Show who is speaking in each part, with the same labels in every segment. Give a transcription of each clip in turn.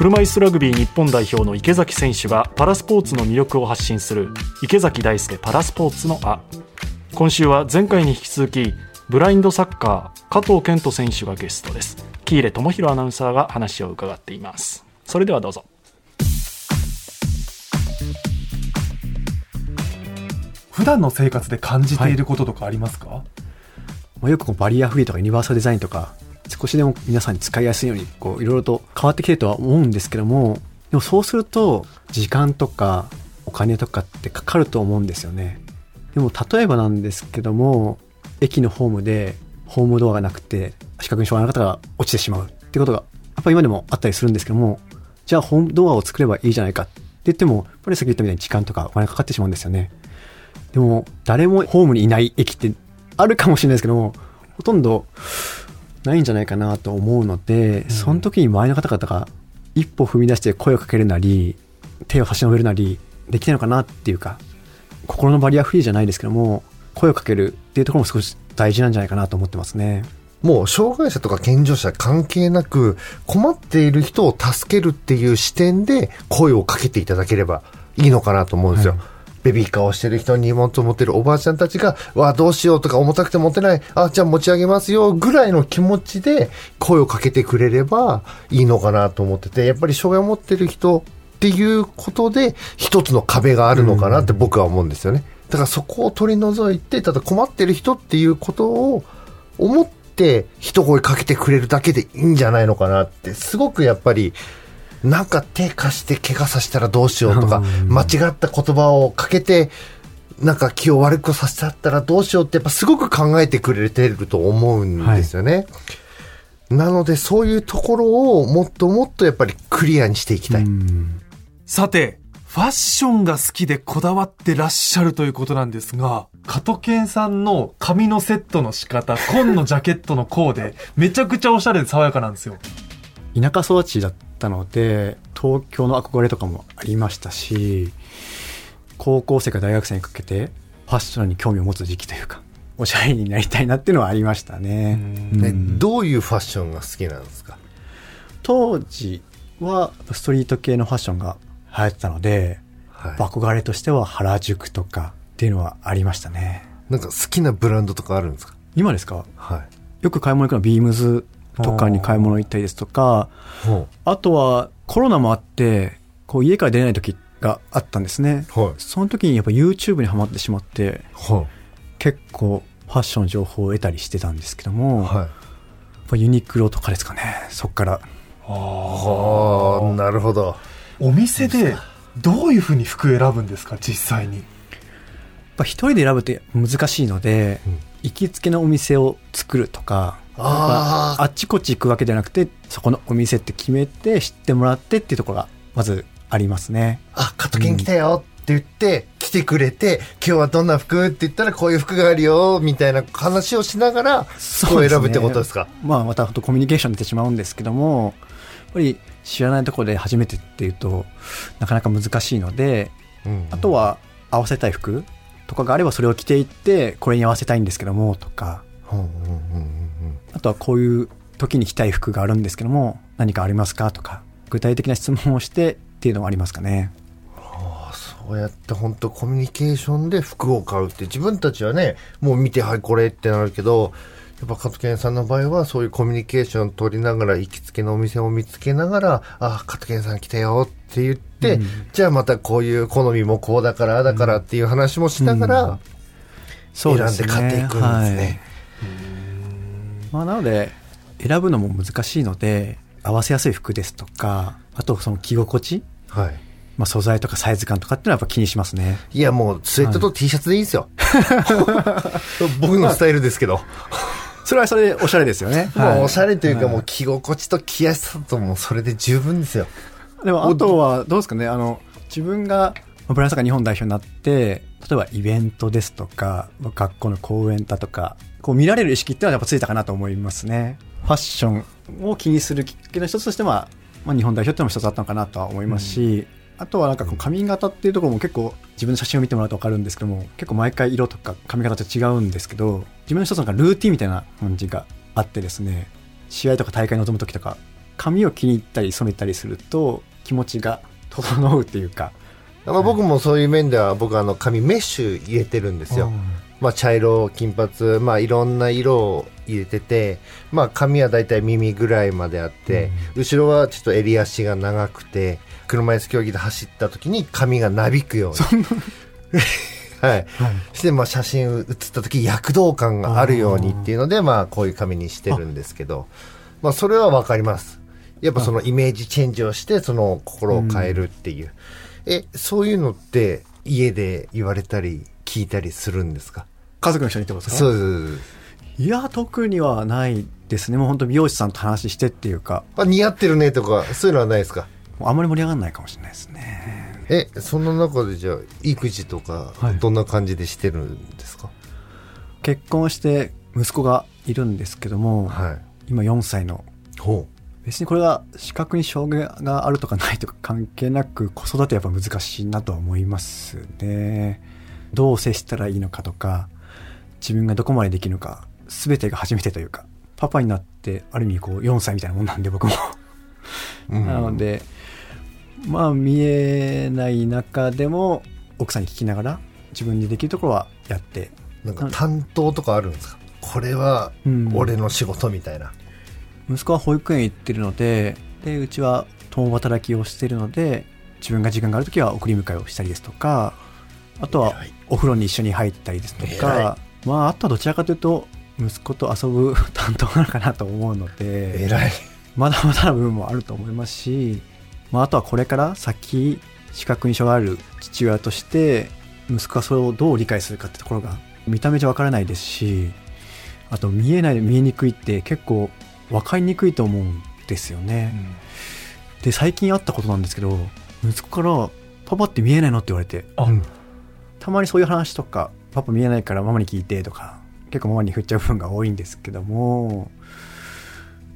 Speaker 1: 車椅子ラグビー日本代表の池崎選手がパラスポーツの魅力を発信する池崎大輔パラスポーツのあ今週は前回に引き続きブラインドサッカー加藤健人選手がゲストです。喜入智弘アナウンサーが話を伺っています。それではどうぞ。
Speaker 2: 普段の生活で感じていることとかありますか、はい。
Speaker 3: まあ、よくこうバリアフリーとかユニバーサルデザインとか少しでも皆さんに使いやすいようにこういろいろと変わってきてるとは思うんですけどもでもそうすると時間とかお金とかってかかると思うんですよね。でも例えばなんですけども駅のホームでホームドアがなくて視覚に障害の方が落ちてしまうってことがやっぱり今でもあったりするんですけどもじゃあホームドアを作ればいいじゃないかって言ってもやっぱりさっき言ったみたいに時間とかお金かかってしまうんですよね。でも誰もホームにいない駅ってあるかもしれないですけどもほとんどないんじゃないかなと思うので、うん、その時に周りの方々が一歩踏み出して声をかけるなり手を差し伸べるなりできないのかなっていうか心のバリアフリーじゃないですけども声をかけるっていうところも少し大事なんじゃないかなと思ってますね。
Speaker 4: もう障害者とか健常者関係なく困っている人を助けるっていう視点で声をかけていただければいいのかなと思うんですよ。はいベビーカーをしてる人に荷物を持ってるおばあちゃんたちが、わあ、どうしようとか重たくて持てない、あ、じゃあ持ち上げますよ、ぐらいの気持ちで声をかけてくれればいいのかなと思ってて、やっぱり障害を持ってる人っていうことで、一つの壁があるのかなって僕は思うんですよね。だからそこを取り除いて、ただ困ってる人っていうことを思って、一声かけてくれるだけでいいんじゃないのかなって、すごくやっぱり、なんか手貸して怪我させたらどうしようとか、間違った言葉をかけて、なんか気を悪くさせちゃったらどうしようってやっぱすごく考えてくれてると思うんですよね。はい、なのでそういうところをもっともっとやっぱりクリアにしていきたい。
Speaker 2: さて、ファッションが好きでこだわってらっしゃるということなんですが、加藤健さんの髪のセットの仕方、紺のジャケットのコーデ、めちゃくちゃおしゃれで爽やかなんですよ。
Speaker 3: 田舎育ちだったので、東京の憧れとかもありましたし、高校生から大学生にかけて、ファッションに興味を持つ時期というか、おしゃれになりたいなっていうのはありましたね。
Speaker 4: ねどういうファッションが好きなんですか？
Speaker 3: 当時はストリート系のファッションが流行ってたので、はい、憧れとしては原宿とかっていうのはありましたね。
Speaker 4: なんか好きなブランドとかあるんですか？
Speaker 3: 今ですか？はい。よく買い物行くのはビームズとかに買い物行ったりですとか、あとはコロナもあって、こう家から出ない時があったんですね。はい、その時にやっぱ YouTube にはまってしまって、はい、結構ファッションの情報を得たりしてたんですけども、はい、ユニクロとかですかね、そっから。
Speaker 4: ああ、なるほど。
Speaker 2: お店でどういうふうに服選ぶんですか、実際に？
Speaker 3: 一人で選ぶって難しいので、うん、行きつけのお店を作るとか、ああっちこっち行くわけじゃなくてそこのお店って決めて知ってもらってっていうところがまずありますね。
Speaker 4: あ加藤健来たよって言って、来てくれて今日はどんな服って言ったらこういう服があるよみたいな話をしながら服を選ぶってことですか、ね、
Speaker 3: まあまたコミュニケーション出てしまうんですけどもやっぱり知らないところで初めてっていうとなかなか難しいので、うんうん、あとは合わせたい服とかがあればそれを着ていってこれに合わせたいんですけどもとか、うんうんうんあとはこういう時に着たい服があるんですけども何かありますかとか具体的な質問をしてっていうのもありますかね。
Speaker 4: はあ、そうやって本当コミュニケーションで服を買うって自分たちはねもう見てはいこれってなるけどやっぱ加藤健さんの場合はそういうコミュニケーションを取りながら行きつけのお店を見つけながらあ加藤健さん来たよって言って、うん、じゃあまたこういう好みもこうだからだからっていう話もしながら、選んで買っていくんですね。はい
Speaker 3: まあ、なので選ぶのも難しいので合わせやすい服ですとかあとその着心地、はい。まあ、素材とかサイズ感とかっていうのはやっぱ気にしますね。
Speaker 4: いやもうスウェットと T シャツでいいですよ、はい、僕のスタイルですけど。
Speaker 3: それはそれでおしゃれですよね。
Speaker 4: もうおしゃれというか、もう着心地と着やすさともそれで十分ですよ。
Speaker 3: でもあとはどうですかね、あの、自分がブランサッカー日本代表になって、例えばイベントですとか、学校の講演だとか、こう見られる意識っていうのはやっぱついたかなと思いますね。ファッションを気にするきっかけの一つとしては、まあ、日本代表っていうのも一つあったのかなとは思いますし、うん、あとはなんかこう髪型っていうところも結構自分の写真を見てもらうと分かるんですけども結構毎回色とか髪型って違うんですけど自分の一つなんかルーティンみたいな感じがあってですね試合とか大会に臨む時とか髪を気に入ったり染めたりすると気持ちが整うっていうか
Speaker 4: まあ、僕もそういう面では僕あの髪メッシュ入れてるんですよ、まあ、茶色金髪、まあ、いろんな色を入れてて、まあ、髪はだいたい耳ぐらいまであって、後ろはちょっと襟足が長くて車椅子競技で走った時に髪がなびくように。はい、してまあ写真写った時躍動感があるようにっていうのでまあこういう髪にしてるんですけど。まあそれはわかります。やっぱそのイメージチェンジをしてその心を変えるっていう、えそういうのって家で言われたり聞いたりするんですか？
Speaker 3: 家族の人にってことですか？
Speaker 4: そう
Speaker 3: いや特にはないですね。もう本当美容師さんと話してっていうか。
Speaker 4: あ似合ってるねとかそういうのはないですか？
Speaker 3: あんまり盛り上がらないかもしれないですね。
Speaker 4: えそんな中でじゃあ育児とか
Speaker 3: はい。
Speaker 4: どんな感じでしてるんですか？
Speaker 3: 結婚して息子がいるんですけども、
Speaker 4: はい。
Speaker 3: 今4歳の
Speaker 4: ほ
Speaker 3: 別にこれが視覚に障害があるとかないとか関係なく子育てやっぱ難しいなとは思いますね。どう接したらいいのかとか自分がどこまでできるのか全てが初めてというかパパになってある意味こう4歳みたいなもんなんで僕も。なのでまあ見えない中でも奥さんに聞きながら自分にできるところはやって。
Speaker 4: なんか担当とかあるんですか？これは
Speaker 3: うん。
Speaker 4: 俺の仕事みたいな、
Speaker 3: 息子は保育園行ってるのででうちは共働きをしてるので自分が時間がある時は送り迎えをしたりですとかあとはお風呂に一緒に入ったりですとかまああとはどちらかというと息子と遊ぶ担当なのかなと思うのでまだまだな部分もあると思いますし、まあ、あとはこれから先視覚に障害ある父親として息子がそれをどう理解するかってところが見た目じゃ分からないですしあと見えないで見えにくいって結構分かりにくいと思うんですよね。で最近あったことなんですけど息子から「パパって見えないの?」って言われて。
Speaker 1: あ
Speaker 4: うん。
Speaker 3: たまにそういう話とか「パパ見えないからママに聞いて」とか結構ママに振っちゃう部分が多いんですけども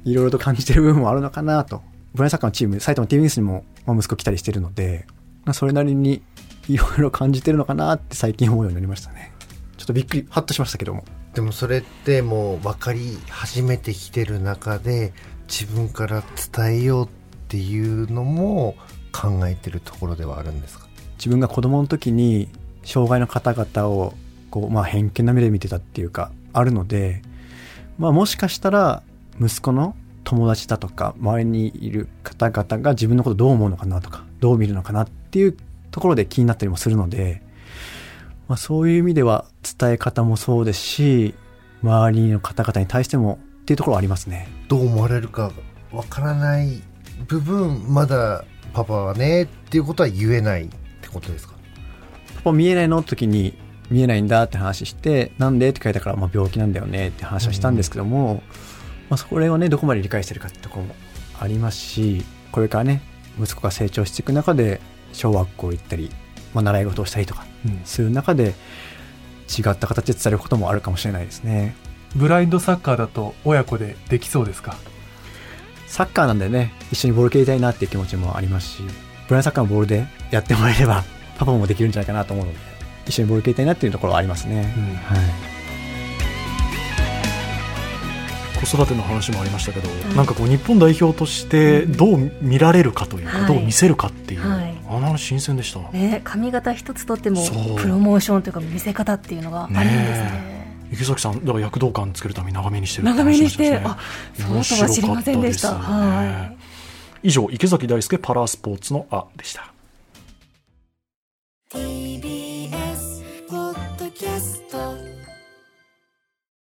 Speaker 3: いろいろと感じてる部分もあるのかなと。ブラインサッカーのチーム埼玉 TBS にも、まあ、息子来たりしてるので、まあ、それなりにいろいろ感じてるのかなって最近思うようになりましたね。ちょっとびっくりハッとしましたけども
Speaker 4: でもそれってもう分かり始めてきてる中で自分から伝えようっていうのも考えてるところではあるんですか？
Speaker 3: 自分が子供の時に障害の方々をこう、まあ、偏見な目で見てたっていうかあるので、まあ、もしかしたら息子の友達だとか周りにいる方々が自分のことどう思うのかなとかどう見るのかなっていうところで気になったりもするので、まあ、そういう意味では伝え方もそうですし周りの方々に対してもっていうところはありますね。
Speaker 4: どう思われるか分からない部分まだパパはねっていうことは言えないってことですか？
Speaker 3: パパ見えないの時に見えないんだって話してなんでって書いたから、まあ、病気なんだよねって話をしたんですけども、まあ、それをねどこまで理解してるかってところもありますしこれからね息子が成長していく中で小学校行ったり、まあ、習い事をしたりとか
Speaker 2: うん。
Speaker 3: する中で違った形で伝えることもあるかもしれないですね。
Speaker 2: ブラインドサッカーだと親子でできそうですか？
Speaker 3: サッカーなんでね一緒にボール蹴りたいなっていう気持ちもありますしブラインドサッカーのボールでやってもらえればパパもできるんじゃないかなと思うので一緒にボール蹴りたいなっていうところはありますね、
Speaker 2: うん。
Speaker 3: はい
Speaker 1: 子育ての話もありましたけど、なんかこう日本代表としてどう見られるかというか、
Speaker 5: はい。
Speaker 1: どう見せるかっていう、
Speaker 5: はい。
Speaker 1: あの話新鮮でした、
Speaker 5: ね、髪型一つとってもプロモーションというか見せ方っていうのがあるんですね。
Speaker 1: 池崎さんだから躍動感つけるために長めにしてるって
Speaker 5: 長めにして、あ
Speaker 1: ね
Speaker 5: そうとは知りませんでした。
Speaker 1: ね
Speaker 5: はい。
Speaker 1: 以上池崎大輔パラスポーツの「あ」でした